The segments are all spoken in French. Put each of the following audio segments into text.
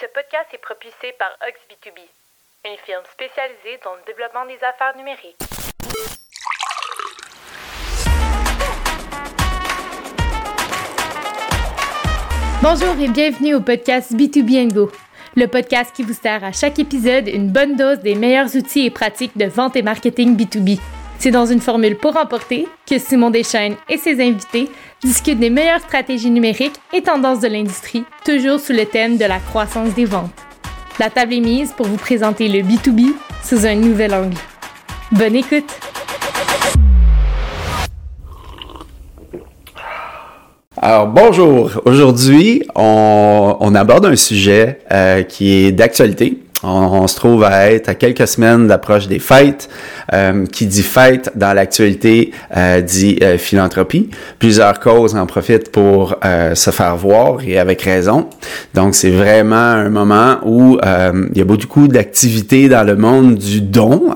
Ce podcast est propulsé par OxB2B, une firme spécialisée dans le développement des affaires numériques. Bonjour et bienvenue au podcast B2B Go, le podcast qui vous sert à chaque épisode une bonne dose des meilleurs outils et pratiques de vente et marketing B2B. C'est dans une formule pour emporter que Simon Deschaines et ses invités discutent des meilleures stratégies numériques et tendances de l'industrie, toujours sous le thème de la croissance des ventes. La table est mise pour vous présenter le B2B sous un nouvel angle. Bonne écoute! Alors bonjour, aujourd'hui on, on aborde un sujet euh, qui est d'actualité, on, se trouve à être à quelques semaines d'approche des fêtes. Euh, qui dit fête dans l'actualité euh, dit euh, philanthropie. Plusieurs causes en profitent pour euh, se faire voir et avec raison. Donc c'est vraiment un moment où il y a beaucoup d'activités dans le monde du don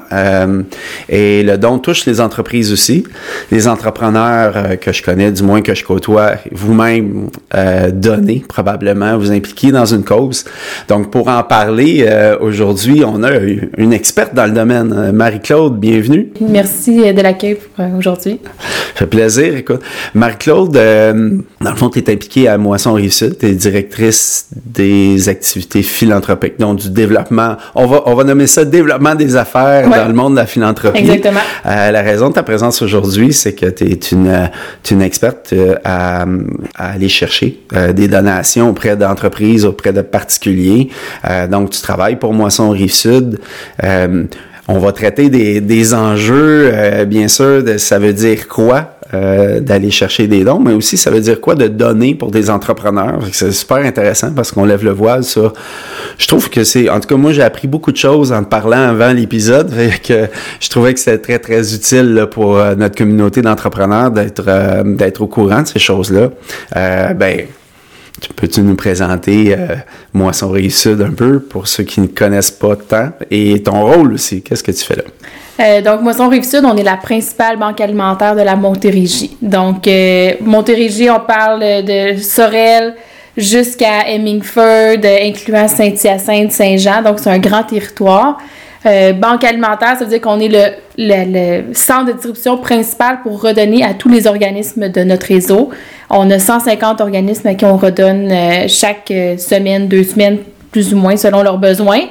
et le don touche les entreprises aussi. Les entrepreneurs que je connais, du moins que je côtoie, vous-même donnez probablement, vous impliquez dans une cause. Donc pour en parler aujourd'hui, on a une experte dans le domaine, Marie-Claude, bienvenue. Merci de l'accueil pour euh, aujourd'hui. Fait plaisir. Écoute, Marie-Claude, euh, dans le fond, tu es impliquée à Moisson Rive-Sud, tu es directrice des activités philanthropiques, donc du développement, on va, on va nommer ça développement des affaires dans le monde de la philanthropie. Exactement. Euh, la raison de ta présence aujourd'hui, c'est que tu es une, une experte à, à aller chercher des donations auprès d'entreprises, auprès de particuliers. donc, tu travailles pour Moisson Rive-Sud. On va traiter des, des enjeux, euh, bien sûr, de, ça veut dire quoi euh, d'aller chercher des dons, mais aussi ça veut dire quoi de donner pour des entrepreneurs. C'est super intéressant parce qu'on lève le voile sur. Je trouve que c'est, en tout cas moi j'ai appris beaucoup de choses en parlant avant l'épisode, que je trouvais que c'était très très utile pour euh, notre communauté d'entrepreneurs d'être d'être au courant de ces choses-là. ben Peux-tu nous présenter euh, Moisson Rive-Sud un peu pour ceux qui ne connaissent pas tant et ton rôle aussi? Qu'est-ce que tu fais là? Euh, donc, Moisson Rive-Sud, on est la principale banque alimentaire de la Montérégie. Donc, euh, Montérégie, on parle de Sorel jusqu'à Hemingford, incluant Saint-Hyacinthe, Saint-Jean. Donc, c'est un grand territoire. Banque alimentaire, ça veut dire qu'on est le, centre de distribution principal pour redonner à tous les organismes de notre réseau. On a 150 organismes à qui on redonne euh, chaque euh, semaine, deux semaines, plus ou moins, selon leurs besoins.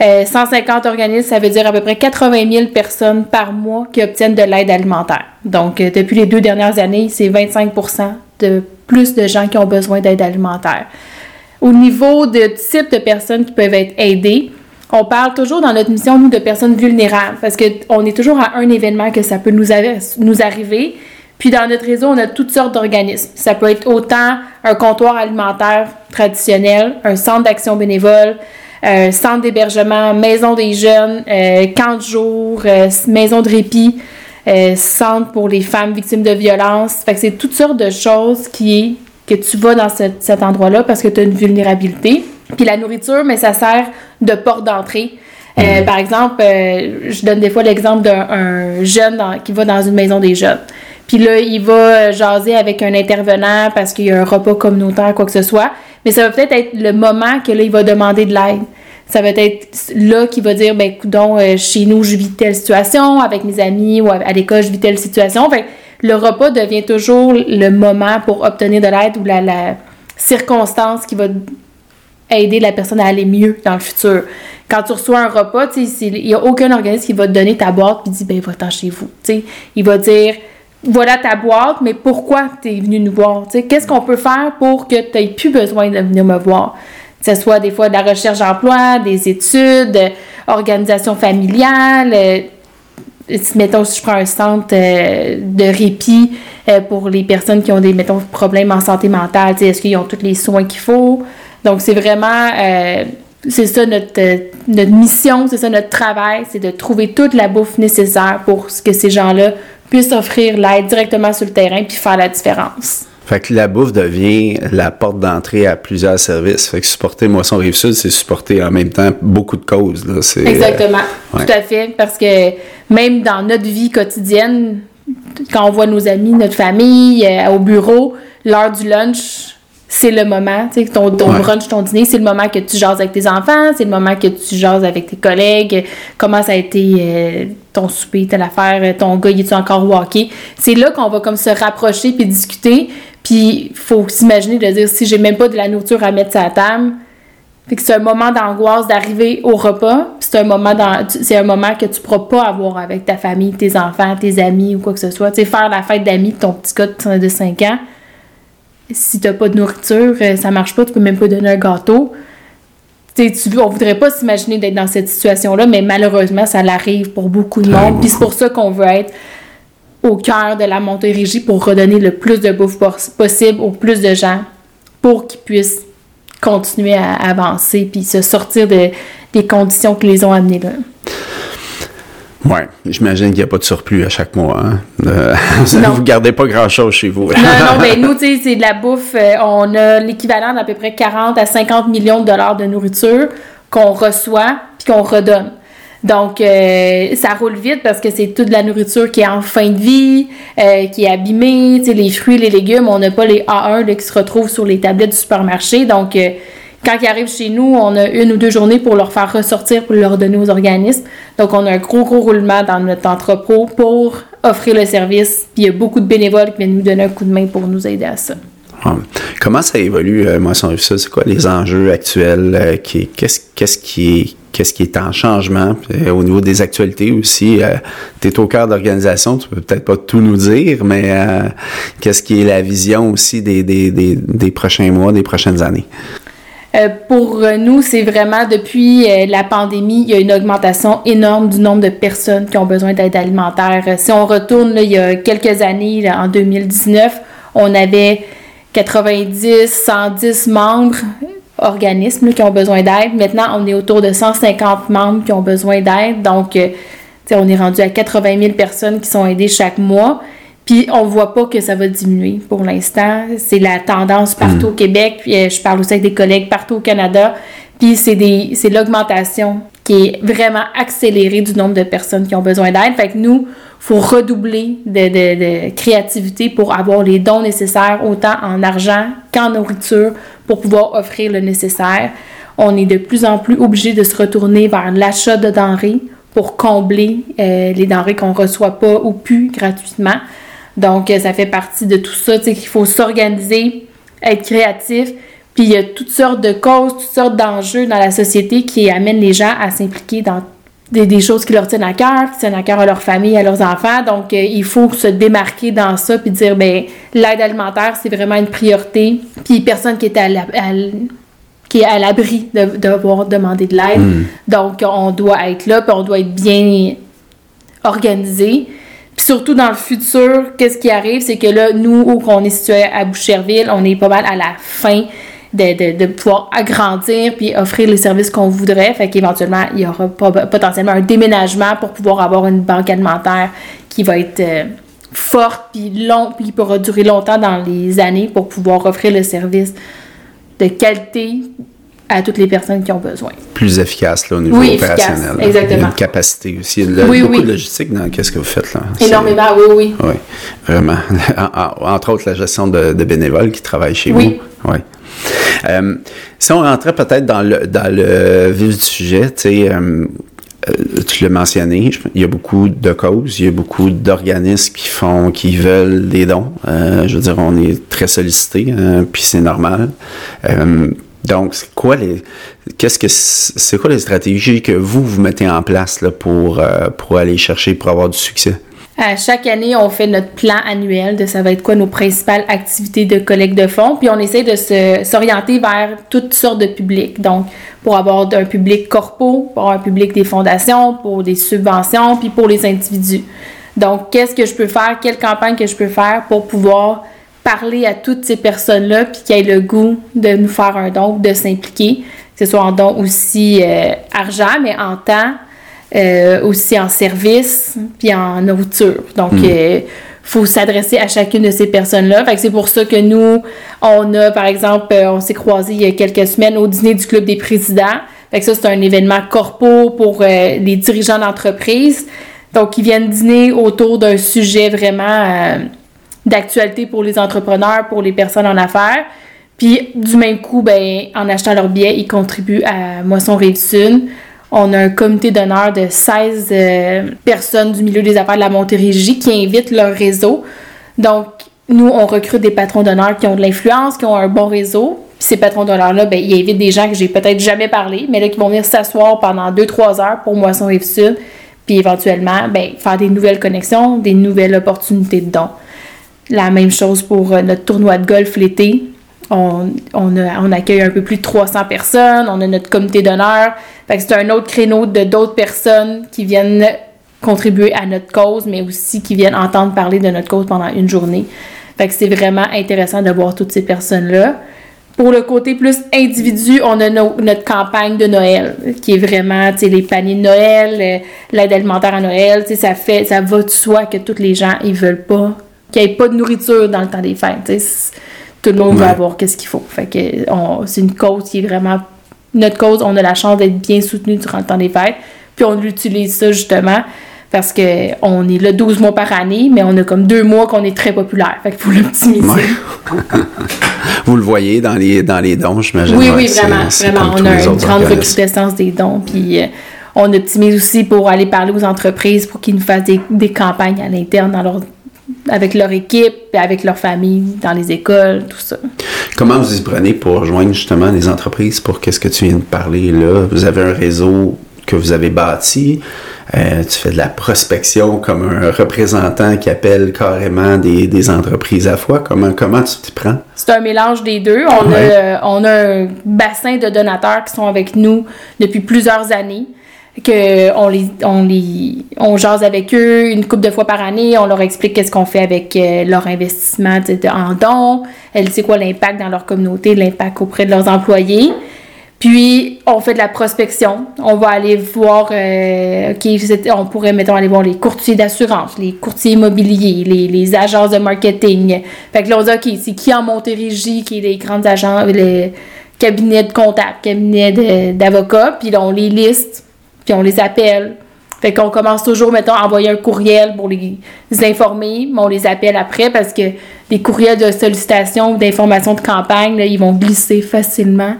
150 organismes, ça veut dire à peu près 80 000 personnes par mois qui obtiennent de l'aide alimentaire. Donc, depuis les deux dernières années, c'est 25% de plus de gens qui ont besoin d'aide alimentaire. Au niveau de type de personnes qui peuvent être aidées, on parle toujours dans notre mission, nous, de personnes vulnérables, parce qu'on est toujours à un événement que ça peut nous arriver. Puis dans notre réseau, on a toutes sortes d'organismes. Ça peut être autant un comptoir alimentaire traditionnel, un centre d'action bénévole, un euh, centre d'hébergement, maison des jeunes, euh, camp de jour, euh, maison de répit, centre pour les femmes victimes de violences. Fait que c'est toutes sortes de choses qui est que tu vas dans cet endroit-là parce que tu as une vulnérabilité. Puis la nourriture, mais ça sert de porte d'entrée. Euh, mhm. par exemple, euh, je donne des fois l'exemple d'un jeune qui va dans une maison des jeunes. Puis là, il va jaser avec un intervenant parce qu'il y a un repas communautaire, quoi que ce soit. Mais ça va peut-être être le moment que là, il va demander de l'aide. Ça va être là qu'il va dire, ben, donc, euh, chez nous, je vis telle situation, avec mes amis ou à, l'école, je vis telle situation. Fait le repas devient toujours le moment pour obtenir de l'aide ou la, circonstance qui va aider la personne à aller mieux dans le futur. Quand tu reçois un repas, il n'y a aucun organisme qui va te donner ta boîte et dit ben va-t'en chez vous. il va dire voilà ta boîte, mais pourquoi tu es venu nous voir? Qu'est-ce qu'on peut faire pour que tu n'aies plus besoin de venir me voir? Que ce soit des fois de la recherche d'emploi, des études, organisation familiale. Euh, mettons, si je prends un centre euh, de répit euh, pour les personnes qui ont des, mettons, problèmes en santé mentale, est-ce qu'ils ont tous les soins qu'il faut? Donc, c'est vraiment, euh, c'est ça notre, mission, c'est ça notre travail, c'est de trouver toute la bouffe nécessaire pour que ces gens-là puissent offrir l'aide directement sur le terrain puis faire la différence. Fait que la bouffe devient la porte d'entrée à plusieurs services. Fait que supporter Moisson Rive-Sud, c'est supporter en même temps beaucoup de causes. Là. Exactement, euh, tout à fait. Parce que même dans notre vie quotidienne, quand on voit nos amis, notre famille euh, au bureau, l'heure du lunch, c'est le moment, tu sais, ton, ton brunch, ton dîner, c'est le moment que tu jases avec tes enfants, c'est le moment que tu jases avec tes collègues, comment ça a été euh, ton souper, telle affaire, ton gars, il est encore walké. C'est là qu'on va comme se rapprocher puis discuter, puis faut s'imaginer de dire si j'ai même pas de la nourriture à mettre sur la table, fait que c'est un moment d'angoisse d'arriver au repas, c'est un moment dans, c'est un moment que tu pourras pas avoir avec ta famille, tes enfants, tes amis ou quoi que ce soit. Tu sais, faire la fête d'amis de ton petit gars de 5 ans, si t'as pas de nourriture, euh, ça marche pas, tu peux même pas donner un gâteau. Tu, on voudrait pas s'imaginer d'être dans cette situation-là, mais malheureusement, ça l'arrive pour beaucoup de monde. Puis c'est pour ça qu'on veut être au cœur de la Montérégie pour redonner le plus de bouffe possible au plus de gens pour qu'ils puissent continuer à avancer puis se sortir de, des conditions qui les ont amenés là. Oui, j'imagine qu'il n'y a pas de surplus à chaque mois. Hein? Euh, vous ne gardez pas grand-chose chez vous. non, non, mais nous, tu sais, c'est de la bouffe. Euh, on a l'équivalent d'à peu près 40 à 50 millions de dollars de nourriture qu'on reçoit puis qu'on redonne. Donc, euh, ça roule vite parce que c'est toute la nourriture qui est en fin de vie, qui est abîmée. Tu sais, les fruits, les légumes, on n'a pas les A1 qui se retrouvent sur les tablettes du supermarché. Donc, quand ils arrivent chez nous, on a une ou deux journées pour leur faire ressortir, pour leur donner aux organismes. Donc, on a un gros, gros roulement dans notre entrepôt pour offrir le service. Puis, il y a beaucoup de bénévoles qui viennent nous donner un coup de main pour nous aider à ça. Comment ça évolue, euh, Moisson ça? C'est quoi les enjeux actuels? Euh, qu'est-ce, qui est en changement? Euh, au niveau des actualités aussi. Euh, tu es au cœur d'organisation, tu peux peut-être pas tout nous dire, mais qu'est-ce qui est la vision aussi des, des, des prochains mois, des prochaines années? Euh, pour nous, c'est vraiment depuis euh, la pandémie, il y a une augmentation énorme du nombre de personnes qui ont besoin d'aide alimentaire. Euh, si on retourne il y a quelques années, en 2019, on avait 90, 110 membres organismes qui ont besoin d'aide. Maintenant, on est autour de 150 membres qui ont besoin d'aide. Donc, on est rendu à 80 000 personnes qui sont aidées chaque mois. Puis on voit pas que ça va diminuer pour l'instant. C'est la tendance partout au mm. Québec. Puis euh, je parle aussi avec des collègues partout au Canada. Puis c'est des c'est l'augmentation qui est vraiment accélérée du nombre de personnes qui ont besoin d'aide. Fait que nous, faut redoubler de, de, de, créativité pour avoir les dons nécessaires, autant en argent qu'en nourriture, pour pouvoir offrir le nécessaire. On est de plus en plus obligé de se retourner vers l'achat de denrées pour combler euh, les denrées qu'on reçoit pas ou plus gratuitement. Donc, euh, ça fait partie de tout ça, tu sais, qu'il faut s'organiser, être créatif. Puis, il y a toutes sortes de causes, toutes sortes d'enjeux dans la société qui amènent les gens à s'impliquer dans des, choses qui leur tiennent à cœur, qui tiennent à cœur à leur famille, à leurs enfants. Donc, euh, il faut se démarquer dans ça puis dire, ben l'aide alimentaire, c'est vraiment une priorité. Puis, personne qui est à qui est à l'abri de, devoir demander de l'aide. Hmm. Donc, on doit être là, puis on doit être bien organisé surtout dans le futur, qu'est-ce qui arrive, c'est que là, nous, où on est situé à Boucherville, on est pas mal à la fin de, de, pouvoir agrandir puis offrir les services qu'on voudrait. Fait qu'éventuellement, il y aura potentiellement un déménagement pour pouvoir avoir une banque alimentaire qui va être euh, forte puis long puis qui pourra durer longtemps dans les années pour pouvoir offrir le service de qualité à toutes les personnes qui ont besoin. Plus efficace là, au niveau oui, opérationnel. Efficace, exactement. Il y a une capacité aussi. Il y a oui, beaucoup de logistique dans ce que vous faites. là. Énormément, oui, oui. Oui, vraiment. Entre autres, la gestion de, bénévoles qui travaillent chez vous. Oui. Euh, si on rentrait peut-être dans le, dans le vif du sujet, tu sais, euh, euh, tu l'as mentionné, il y a beaucoup de causes, il y a beaucoup d'organismes qui font, qui veulent des dons. je veux dire, on est très sollicité, hein, puis c'est normal. Donc, c'est quoi les, qu'est-ce que c'est quoi les stratégies que vous vous mettez en place là, pour euh, pour aller chercher pour avoir du succès? À chaque année, on fait notre plan annuel de ça va être quoi nos principales activités de collecte de fonds, puis on essaie de s'orienter vers toutes sortes de publics. Donc, pour avoir un public corpo, pour un public des fondations, pour des subventions, puis pour les individus. Donc, qu'est-ce que je peux faire, quelle campagne que je peux faire pour pouvoir parler à toutes ces personnes-là, puis qui aient le goût de nous faire un don, de s'impliquer, que ce soit en don aussi euh, argent, mais en temps, euh, aussi en service, puis en nourriture. Donc, il hmm. euh, faut s'adresser à chacune de ces personnes-là. Fait que c'est pour ça que nous, on a, par exemple, on s'est croisés il y a quelques semaines au dîner du Club des présidents. Fait que ça, c'est un événement corpo pour les dirigeants d'entreprise. Donc, ils viennent dîner autour d'un sujet vraiment d'actualité pour les entrepreneurs, pour les personnes en affaires. Puis du même coup, ben, en achetant leur billet, ils contribuent à Moisson Rive-Sud. On a un comité d'honneur de 16 euh, personnes du milieu des affaires de la Montérégie qui invitent leur réseau. Donc, nous, on recrute des patrons d'honneur qui ont de l'influence, qui ont un bon réseau. Puis ces patrons d'honneur-là, ben, ils invitent des gens que j'ai peut-être jamais parlé, mais là, qui vont venir s'asseoir pendant 2-3 heures pour Moisson Rive-Sud. Puis éventuellement, ben, faire des nouvelles connexions, des nouvelles opportunités de dons. La même chose pour euh, notre tournoi de golf l'été. On, accueille un peu plus de 300 personnes. On a notre comité d'honneur. C'est un autre créneau de d'autres personnes qui viennent contribuer à notre cause, mais aussi qui viennent entendre parler de notre cause pendant une journée. C'est vraiment intéressant de voir toutes ces personnes-là. Pour le côté plus individu, on a notre campagne de Noël, qui est vraiment, les paniers de Noël, euh, l'aide alimentaire à Noël, ça fait, ça va de soi que tous les gens, ils veulent pas, qu'il n'y ait pas de nourriture dans le temps des fêtes. Tout le monde va avoir qu'est-ce qu'il faut. Fait que c'est une cause qui est vraiment notre cause. On a la chance d'être bien soutenu durant le temps des fêtes. Puis on utilise ça justement parce que on est là 12 mois par année, mais on a comme deux mois qu'on est très populaire. Fait qu'il faut l'optimiser. Vous le voyez dans les, dans les dons, j'imagine. Oui, oui, vraiment. vraiment. On a une grande recrudescence des dons. Puis euh, on optimise aussi pour aller parler aux entreprises pour qu'ils nous fassent des, des campagnes à l'interne dans leur avec leur équipe, avec leur famille, dans les écoles, tout ça. Comment vous y prenez pour rejoindre justement les entreprises pour qu'est-ce que tu viens de parler là? Vous avez un réseau que vous avez bâti. Euh, tu fais de la prospection comme un représentant qui appelle carrément des, entreprises à fois. Comment, comment tu t'y prends? C'est un mélange des deux. On, a, on a un bassin de donateurs qui sont avec nous depuis plusieurs années que on les on les jase avec eux une couple de fois par année, on leur explique qu'est-ce qu'on fait avec euh, leur investissement en dons, elle sait quoi l'impact dans leur communauté, l'impact auprès de leurs employés. Puis on fait de la prospection, on va aller voir euh, on pourrait mettons aller voir les courtiers d'assurance, les courtiers immobiliers, les, les, agences de marketing. Fait que là on dit OK, c'est qui en Montérégie qui est les grandes agences les cabinets de comptables, cabinets d'avocats, puis là on les liste puis on les appelle. Fait qu'on commence toujours, mettons, à envoyer un courriel pour les, informer, mais on les appelle après parce que les courriels de sollicitation ou d'information de campagne, là, ils vont glisser facilement.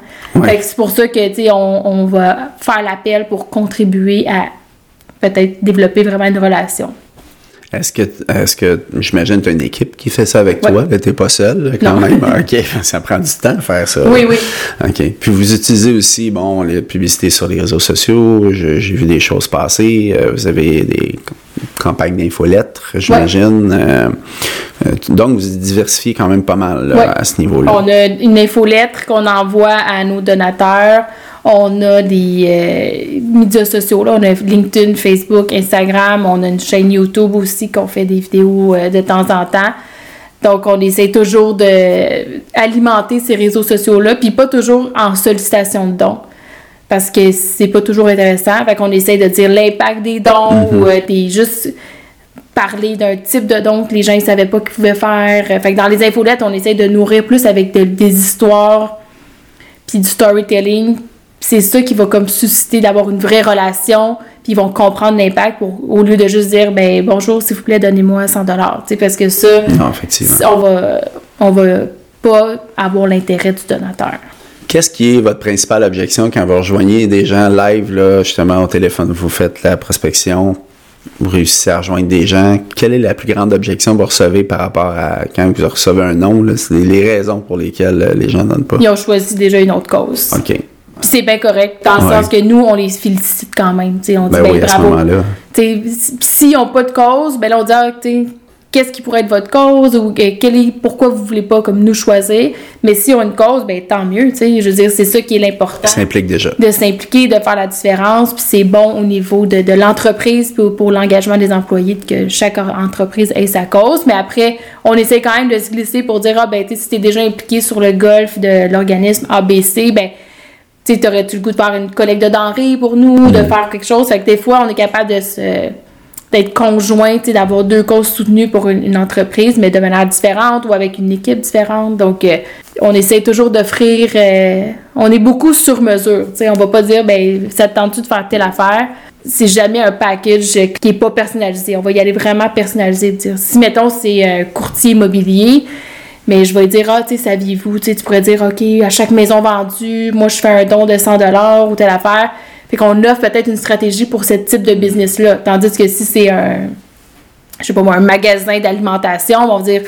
Fait que c'est pour ça que, tu sais, on, on va faire l'appel pour contribuer à peut-être développer vraiment une relation. Est-ce que, est-ce que, j'imagine, tu as une équipe qui fait ça avec toi, Tu n'es pas seul, quand même? OK, ça prend du temps de faire ça. Oui, oui. OK. Puis vous utilisez aussi, bon, les publicités sur les réseaux sociaux. j'ai vu des choses passer. Euh, vous avez des campagnes d'infolettres, j'imagine. Euh, euh, donc, vous diversifiez quand même pas mal à ce niveau-là. On a une infolettre qu'on envoie à nos donateurs. On a des euh, médias sociaux, là. on a LinkedIn, Facebook, Instagram, on a une chaîne YouTube aussi qu'on fait des vidéos euh, de temps en temps. Donc, on essaie toujours d'alimenter ces réseaux sociaux-là, puis pas toujours en sollicitation de dons. Parce que c'est pas toujours intéressant. Fait qu'on essaie de dire l'impact des dons ou euh, des juste parler d'un type de don que les gens ne savaient pas qu'ils pouvaient faire. Fait que dans les infolettes, on essaie de nourrir plus avec des histoires puis du storytelling c'est ça qui va comme susciter d'avoir une vraie relation, puis ils vont comprendre l'impact au lieu de juste dire ben bonjour s'il vous plaît donnez-moi 100 dollars, parce que ça non, effectivement. on va on va pas avoir l'intérêt du donateur. Qu'est-ce qui est votre principale objection quand vous rejoignez des gens live là justement au téléphone, vous faites la prospection, vous réussissez à rejoindre des gens, quelle est la plus grande objection que vous recevez par rapport à quand vous recevez un nom? C'est les raisons pour lesquelles les gens ne donnent pas. Ils ont choisi déjà une autre cause. OK c'est bien correct, dans le sens que nous, on les félicite quand même. on dit, ben, ben bravo. S'ils n'ont pas de cause, ben là, on dit, ah, qu'est-ce qui pourrait être votre cause ou quel est, pourquoi vous voulez pas comme nous choisir? Mais si on a une cause, ben tant mieux. Je veux dire, c'est ça qui est l'important. S'implique déjà. De s'impliquer, de faire la différence. Puis c'est bon au niveau de, de l'entreprise pour, pour l'engagement des employés que chaque entreprise ait sa cause. Mais après, on essaie quand même de se glisser pour dire, ah ben, si tu es déjà impliqué sur le golf de l'organisme ABC, ben tu aurais-tu le goût de faire une collecte de denrées pour nous, de mm. faire quelque chose? Fait que des fois, on est capable de se d'être conjoint, d'avoir deux causes soutenues pour une, entreprise, mais de manière différente ou avec une équipe différente. Donc, euh, on essaie toujours d'offrir... Euh, on est beaucoup sur mesure. sais on va pas dire, ben ça te tente-tu de faire telle affaire? C'est jamais un package qui est pas personnalisé. On va y aller vraiment personnalisé. Dire, si, mettons, c'est un courtier immobilier, Mais je vais dire, ah, tu sais, saviez-vous, tu pourrais dire, OK, à chaque maison vendue, moi, je fais un don de 100 ou telle affaire. Fait qu'on offre peut-être une stratégie pour ce type de business-là. Tandis que si c'est un, je sais pas moi, un magasin d'alimentation, on va dire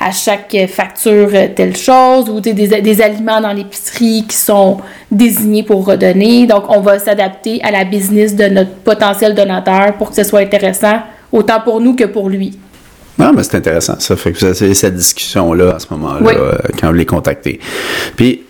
à chaque facture telle chose, ou des, des aliments dans l'épicerie qui sont désignés pour redonner. Donc, on va s'adapter à la business de notre potentiel donateur pour que ce soit intéressant, autant pour nous que pour lui. Non, mais c'est intéressant. Ça fait que vous avez cette discussion-là à ce moment-là euh, quand vous les contactez. Puis,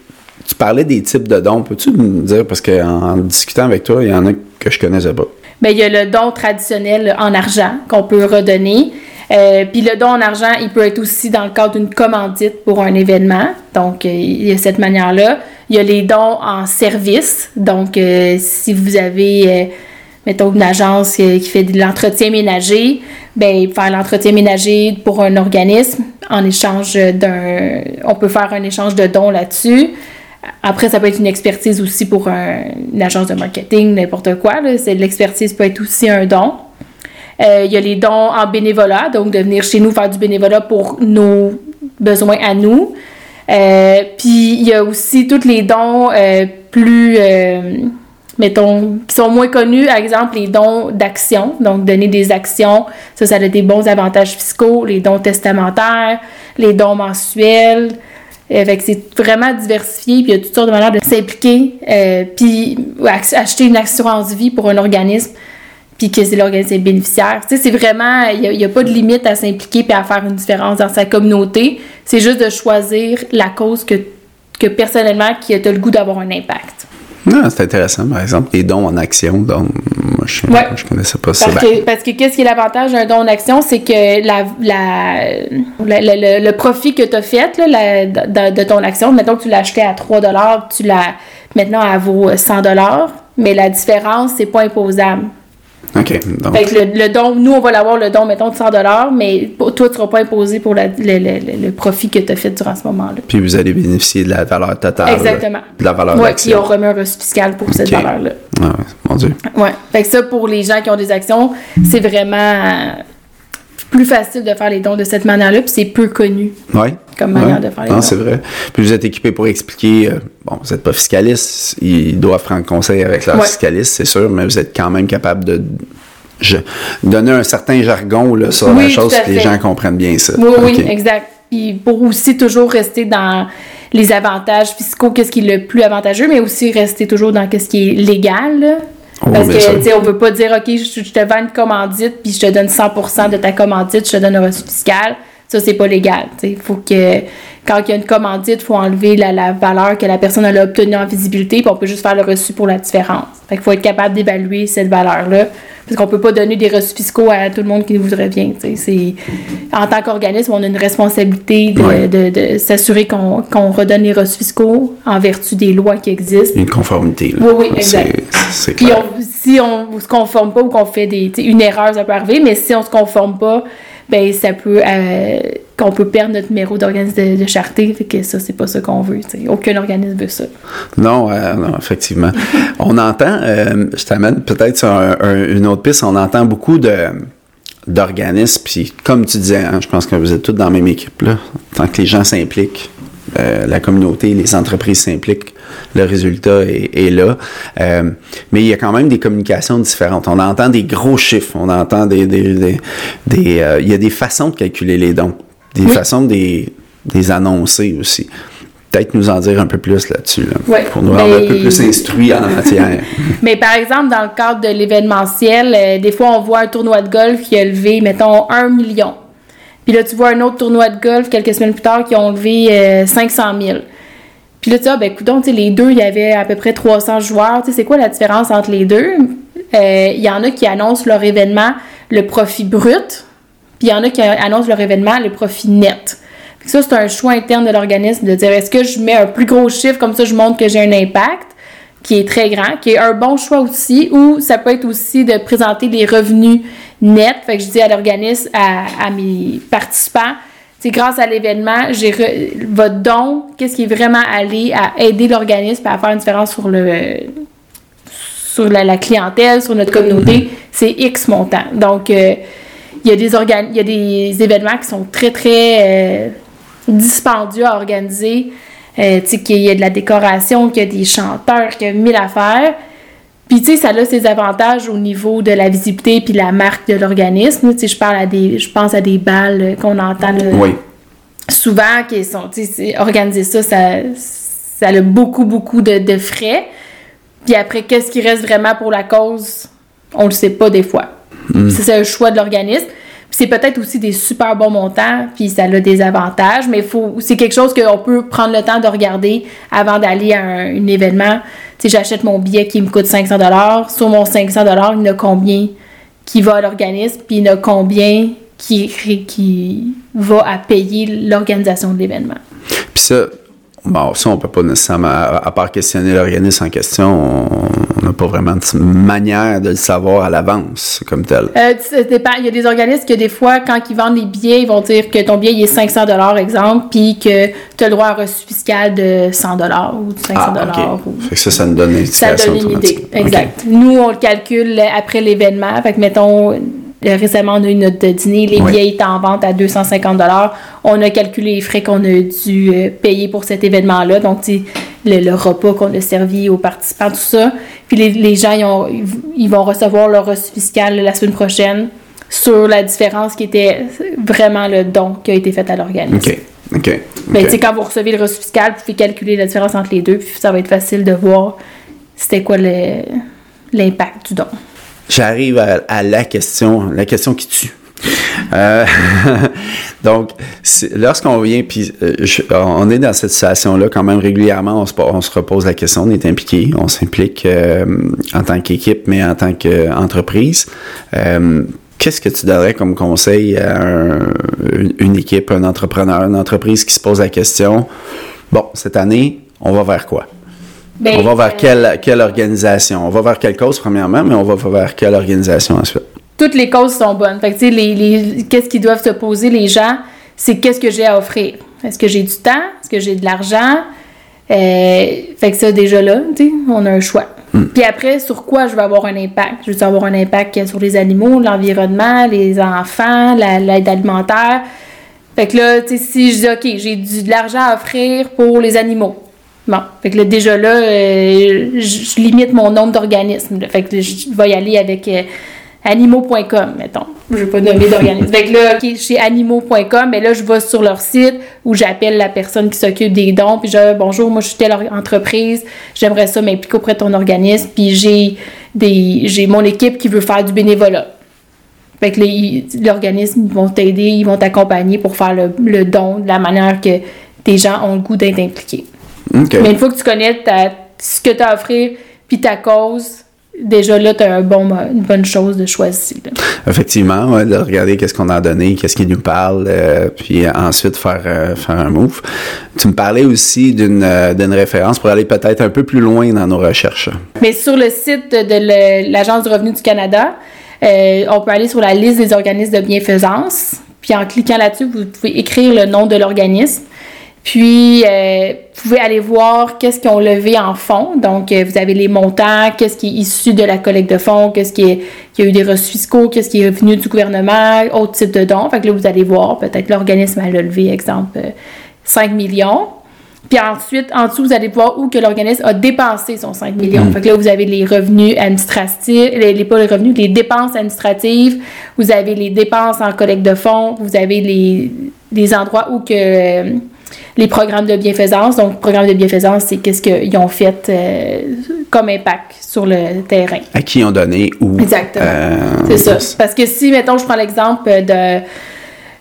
tu parlais des types de dons. Peux-tu me dire, parce qu'en discutant avec toi, il y en a que je connaissais pas. Bien, il y a le don traditionnel en argent qu'on peut redonner. Euh, puis le don en argent, il peut être aussi dans le cadre d'une commandite pour un événement. Donc, euh, il y a cette manière-là. Il y a les dons en service. Donc, si vous avez mettons une agence qui fait de l'entretien ménager, ben faire l'entretien ménager pour un organisme en échange d'un on peut faire un échange de dons là-dessus. Après, ça peut être une expertise aussi pour une agence de marketing, n'importe quoi. L'expertise peut être aussi un don. Euh, il y a les dons en bénévolat, donc de venir chez nous faire du bénévolat pour nos besoins à nous. Euh, puis il y a aussi tous les dons euh, plus mettons, qui sont moins connus, par exemple, les dons d'action, donc donner des actions, ça, ça a des bons avantages fiscaux, les dons testamentaires, les dons mensuels. Euh, fait que c'est vraiment diversifié, puis il y a toutes sortes de manières de s'impliquer, euh, puis acheter une assurance vie pour un organisme, puis que c'est l'organisme bénéficiaire. Tu sais, c'est vraiment, il n'y a, a, pas de limite à s'impliquer puis à faire une différence dans sa communauté. C'est juste de choisir la cause que, que personnellement, qui a le goût d'avoir un impact. Non, c'est intéressant, par exemple, les dons en action. Donc, moi, je ne connaissais pas ça. Parce que, qu'est-ce qui est l'avantage d'un don en action? C'est que la, le, profit que tu as fait de, ton action, maintenant que tu l'as acheté à 3 tu l'as maintenant à vaut 100 mais la différence, c'est pas imposable. OK. Donc... le, don, nous, on va l'avoir le don, mettons, de 100 mais toi, tu ne seras pas imposé pour le, profit que tu as fait durant ce moment-là. Puis vous allez bénéficier de la valeur totale. Exactement. De la valeur Oui, puis on remet un reçu fiscal pour cette valeur-là. Ah, mon Dieu. Oui. Fait que ça, pour les gens qui ont des actions, c'est vraiment plus facile de faire les dons de cette manière-là, puis c'est peu connu. Oui. Comme manière de faire les non, c'est vrai. Puis vous êtes équipé pour expliquer, euh, bon, vous n'êtes pas fiscaliste, ils doivent prendre conseil avec leur fiscaliste, c'est sûr, mais vous êtes quand même capable de donner un certain jargon là, sur la chose que les gens comprennent bien ça. Oui, oui, exact. Puis pour aussi toujours rester dans les avantages fiscaux, qu'est-ce qui est le plus avantageux, mais aussi rester toujours dans ce qui est légal. Oh, Parce que, tu sais, on veut pas dire, OK, je, te vends une commandite, puis je te donne 100% de ta commandite, je te donne un reçu fiscal. Ça, c'est pas légal. Il faut que, quand il y a une commandite, il faut enlever la, valeur que la personne a obtenue en visibilité, puis on peut juste faire le reçu pour la différence. Fait qu'il faut être capable d'évaluer cette valeur-là. Parce qu'on peut pas donner des reçus fiscaux à tout le monde qui nous voudrait bien. C'est, en tant qu'organisme, on a une responsabilité de, s'assurer qu'on, redonne les reçus fiscaux en vertu des lois qui existent. Une conformité. Oui, oui, exact. C'est, Puis si on ne se conforme pas ou qu'on fait des, une erreur, ça peut arriver, mais si on se conforme pas, ben ça peut euh, qu'on peut perdre notre numéro d'organisme de, de, charité fait que ça c'est pas ce qu'on veut aucun organisme veut ça. Non, euh, non effectivement. On entend euh, je t'amène peut-être sur une autre piste. On entend beaucoup de d'organismes puis comme tu disais hein, je pense que vous êtes tous dans la même équipe là. Tant que les gens s'impliquent euh, la communauté, les entreprises s'impliquent, le résultat est, là. Euh, mais il y a quand même des communications différentes. On entend des gros chiffres, on entend des... des, des, euh, il y a des façons de calculer les dons, des façons de les, annoncer aussi. Peut-être nous en dire un peu plus là-dessus, pour nous rendre un peu plus instruits en la matière. mais par exemple, dans le cadre de l'événementiel, des fois, on voit un tournoi de golf qui a levé, mettons, un million. Puis là, tu vois un autre tournoi de golf quelques semaines plus tard qui ont levé 500 euh, 000. Puis là, tu dis, ah, ben, écoute, les deux, il y avait à peu près 300 joueurs. C'est quoi la différence entre les deux? Euh, il y en a qui annoncent leur événement le profit brut, puis il y en a qui annoncent leur événement le profit net. ça, c'est un choix interne de l'organisme de dire est-ce que je mets un plus gros chiffre, comme ça je montre que j'ai un impact, qui est très grand, qui est un bon choix aussi, ou ça peut être aussi de présenter des revenus net. Fait que je dis à l'organisme, à, mes participants, c'est grâce à l'événement, j'ai votre don, qu'est-ce qui est vraiment allé à aider l'organisme à faire une différence sur le sur la, clientèle, sur notre communauté, c'est X montant. Donc, euh, il y a des il y a des événements qui sont très, très euh, dispendieux à organiser. Euh, tu sais, qu'il y a de la décoration, qu'il y a des chanteurs, qu'il y a mille affaires. Puis, tu sais, ça a ses avantages au niveau de la visibilité puis la marque de l'organisme. Tu sais, je parle à des... Je pense à des balles qu'on entend Oui. souvent, qui sont... Tu sais, organiser ça, ça, ça a beaucoup, beaucoup de, de frais. Puis après, qu'est-ce qui reste vraiment pour la cause? On le sait pas des fois. C'est un choix de l'organisme. C'est peut-être aussi des super bons montants, puis ça a des avantages, mais faut, c'est quelque chose qu'on peut prendre le temps de regarder avant d'aller à un, événement. Sais, j'achète mon billet qui me coûte 500 dollars. Sur mon 500 dollars, il y en a combien qui va à l'organisme, puis il y en a combien qui, qui va à payer l'organisation de l'événement. Puis ça, bon, ça, on peut pas nécessairement, à, à part questionner l'organisme en question, on n'a pas vraiment de manière de le savoir à l'avance, comme tel. Euh. Il y a des organismes que des fois, quand ils vendent les billets, ils vont dire que ton billet il est 500 exemple, puis que tu as le droit à un reçu fiscal de 100 ou de 500 Ah, ok. ou- Fait que ça, ça nous donne une Ça donne une idée. Exact. Nous, on le calcule après l'événement. Fait que, mettons, récemment, on a eu notre dîner. Les Oui. billets étaient en vente à 250 On a calculé les frais qu'on a dû euh, payer pour cet événement-là. Donc, le, le repas qu'on a servi aux participants, tout ça. Puis les, les gens, ils, ont- ils vont recevoir leur reçu fiscal la semaine prochaine sur la différence qui était vraiment le don qui a été fait à l'organisme. OK. OK. Mais OK. tu sais, quand vous recevez le reçu fiscal, vous pouvez calculer la différence entre les deux, puis ça va être facile de voir c'était quoi l'impact du don. J'arrive à, à la question, la question qui tue. Euh, donc, lorsqu'on vient, puis euh, on est dans cette situation-là quand même régulièrement, on se, on se repose la question, on est impliqué, on s'implique euh, en tant qu'équipe, mais en tant qu'entreprise. Euh, Qu'est-ce que tu donnerais comme conseil à un- une équipe, un entrepreneur, une entreprise qui se pose la question, bon, cette année, on va vers quoi? Ben, On va vers euh, quelle, quelle organisation? On va vers quelle cause, premièrement, mais on va vers quelle organisation ensuite? Toutes les causes sont bonnes. Fait que, tu sais, les, les- qu'est-ce qu'ils doivent se poser, les gens, c'est qu'est-ce que j'ai à offrir? Est-ce que j'ai du temps? Est-ce que j'ai de l'argent? Euh, fait que ça, déjà là, on a un choix. Puis après, sur quoi je vais avoir un impact? Je veux avoir un impact sur les animaux, l'environnement, les enfants, la- l'aide alimentaire. Fait que là, tu sais, si je dis, OK, j'ai du, de l'argent à offrir pour les animaux. Bon, fait que là, déjà là, euh, je, limite mon nombre d'organismes. Fait que je vais y aller avec euh, animaux.com, mettons. Je vais pas nommer d'organisme. fait que là, OK, chez animaux.com, mais là, je vais sur leur site où j'appelle la personne qui s'occupe des dons, puis je dis, bonjour, moi, je suis telle entreprise, j'aimerais ça m'impliquer auprès de ton organisme, puis j'ai j'ai mon équipe qui veut faire du bénévolat. Fait que l'organisme, ils vont t'aider, ils vont t'accompagner pour faire le, le don de la manière que tes gens ont le goût d'être impliqués. Mais une fois que tu connais ta- ce que tu as à offrir puis ta cause, déjà là, tu as un bon, une bonne chose de choisir. là. Effectivement, ouais, de regarder qu'est-ce qu'on a donné, qu'est-ce qui nous parle, euh, puis ensuite faire, euh, faire un move. Tu me parlais aussi d'une euh, d'une référence pour aller peut-être un peu plus loin dans nos recherches. Mais sur le site de l'Agence du revenu du Canada, on peut aller sur la liste des organismes de bienfaisance. Puis en cliquant là-dessus, vous pouvez écrire le nom de l'organisme. Puis, euh, vous pouvez aller voir qu'est-ce qu'ils ont levé en fonds. Donc, euh, vous avez les montants, qu'est-ce qui est issu de la collecte de fonds, qu'est-ce qui, est, qui a eu des reçus fiscaux, qu'est-ce qui est revenu du gouvernement, autre type de dons. Fait que là, vous allez voir, peut-être l'organisme a levé, exemple, euh, 5 millions. Puis ensuite, en dessous, vous allez voir où que l'organisme a dépensé son 5 millions. Fait que là, vous avez les revenus administratifs, les, les- pas les revenus, les dépenses administratives, vous avez les dépenses en collecte de fonds, vous avez les, les endroits où que euh, les programmes de bienfaisance. Donc, programme de bienfaisance, c'est qu'est-ce qu'ils ont fait euh, comme impact sur le terrain. À qui on donné ou. Exactement. euh, C'est ça. Parce que si, mettons, je prends l'exemple de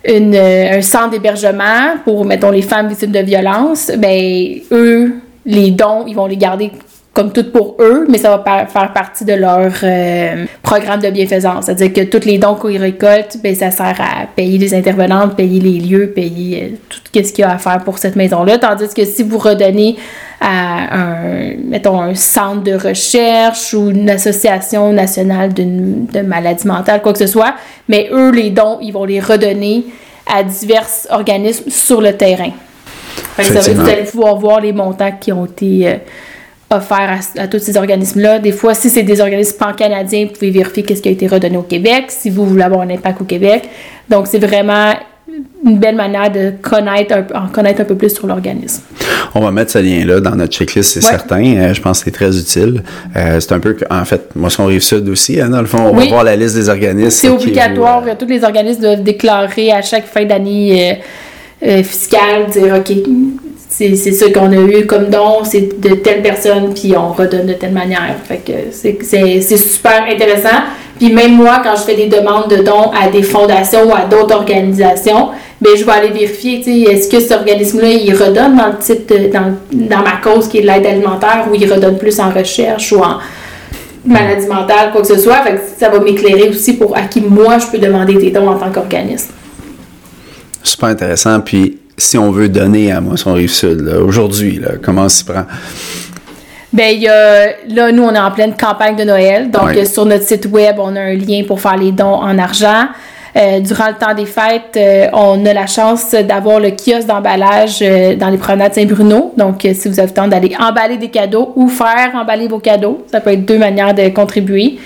une, un centre d'hébergement pour, mettons, les femmes victimes de violence, ben, eux, les dons, ils vont les garder comme tout pour eux, mais ça va par- faire partie de leur euh, programme de bienfaisance. C'est-à-dire que tous les dons qu'ils récoltent, ben, ça sert à payer les intervenantes, payer les lieux, payer euh, tout ce qu'il y a à faire pour cette maison-là. Tandis que si vous redonnez à un, mettons, un centre de recherche ou une association nationale d'une- de maladies mentales, quoi que ce soit, mais eux, les dons, ils vont les redonner à divers organismes sur le terrain. Fait que ça va- Effectivement. vous allez pouvoir voir les montants qui ont été euh, offerts à, à tous ces organismes-là. Des fois, si c'est des organismes pan-canadiens, vous pouvez vérifier qu'est-ce qui a été redonné au Québec, si vous voulez avoir un impact au Québec. Donc, c'est vraiment une belle manière de connaître un, en connaître un peu plus sur l'organisme. On va mettre ce lien-là dans notre checklist, c'est certain. Euh, je pense que c'est très utile. Euh, c'est un peu, en fait, moi, son rive sud aussi, hein, dans le fond, on va voir la liste des organismes. C'est obligatoire. Tous les organismes doivent déclarer à chaque fin d'année fiscale, dire, OK, c'est ce qu'on a eu comme don, c'est de telle personne, puis on redonne de telle manière. Fait que c'est super intéressant. Puis même moi, quand je fais des demandes de dons à des fondations ou à d'autres organisations, ben je vais aller vérifier, est-ce que cet organisme-là, il redonne dans le titre, dans, dans ma cause qui est l'aide alimentaire, ou il redonne plus en recherche ou en maladie mentale, quoi que ce soit. Fait que ça va m'éclairer aussi pour à qui moi je peux demander des dons en tant qu'organisme. Super intéressant. Puis si on veut donner à Moisson Rive-Sud, aujourd'hui, comment on s'y prend? Bien, il y a, là, nous, on est en pleine campagne de Noël. Donc, sur notre site web, on a un lien pour faire les dons en argent. Euh, durant le temps des fêtes, euh, on a la chance d'avoir le kiosque d'emballage euh, dans les promenades Saint-Bruno. Donc, si vous avez le temps d'aller emballer des cadeaux ou faire emballer vos cadeaux, ça peut être deux manières de contribuer.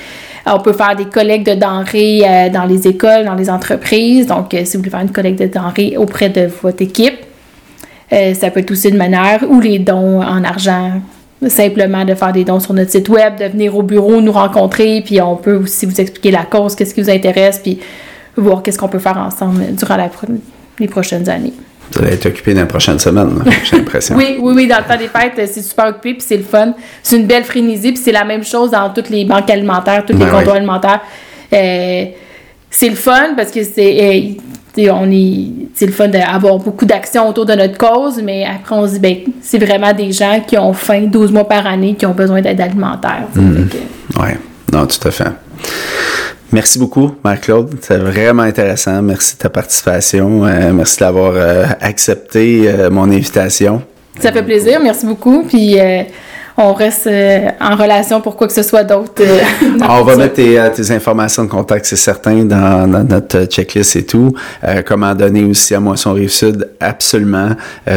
On peut faire des collectes de denrées euh, dans les écoles, dans les entreprises. Donc, euh, si vous voulez faire une collecte de denrées auprès de votre équipe, euh, ça peut être aussi une manière, ou les dons en argent, simplement de faire des dons sur notre site web, de venir au bureau nous rencontrer, puis on peut aussi vous expliquer la cause, qu'est-ce qui vous intéresse, puis voir qu'est-ce qu'on peut faire ensemble durant les prochaines années. Vous allez être occupé dans les prochaines semaines, j'ai l'impression. oui, oui, oui, dans le temps des fêtes, euh, c'est super occupé, puis c'est le fun. C'est une belle frénésie, puis c'est la même chose dans toutes les banques alimentaires, tous les ben comptoirs alimentaires. Euh, c'est le fun parce que c'est euh, on est c'est le fun d'avoir beaucoup d'actions autour de notre cause, mais après on se dit ben c'est vraiment des gens qui ont faim 12 mois par année qui ont besoin d'aide alimentaire. Mm-hmm. Oui, non, tout à fait. Merci beaucoup, Marc-Claude. C'est vraiment intéressant. Merci de ta participation. Euh, merci d'avoir euh, accepté euh, mon invitation. Ça fait plaisir. Merci beaucoup. Puis on reste en relation pour quoi que ce soit d'autre. on va mettre tes, informations de contact, c'est certain, dans, notre checklist et tout. comment donner aussi à Moisson Rive-Sud, absolument.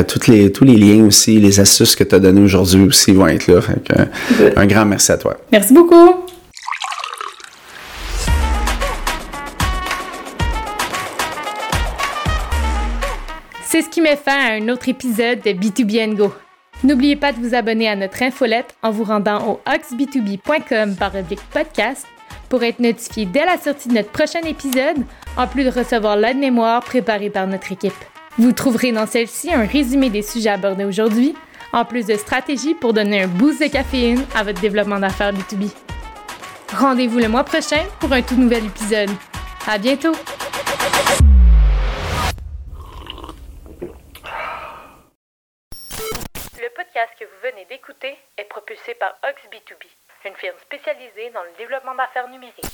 toutes les, tous les liens aussi, les astuces que tu as données aujourd'hui aussi vont être là. un grand merci à toi. Merci beaucoup. C'est ce qui met fin à un autre épisode de B2B Go. N'oubliez pas de vous abonner à notre infolette en vous rendant au oxb2b.com par podcast pour être notifié dès la sortie de notre prochain épisode, en plus de recevoir l'aide-mémoire préparée par notre équipe. Vous trouverez dans celle-ci un résumé des sujets abordés aujourd'hui, en plus de stratégies pour donner un boost de caféine à votre développement d'affaires B2B. Rendez-vous le mois prochain pour un tout nouvel épisode. À bientôt! Venez d'écouter est propulsé par Ox B2B, une firme spécialisée dans le développement d'affaires numériques.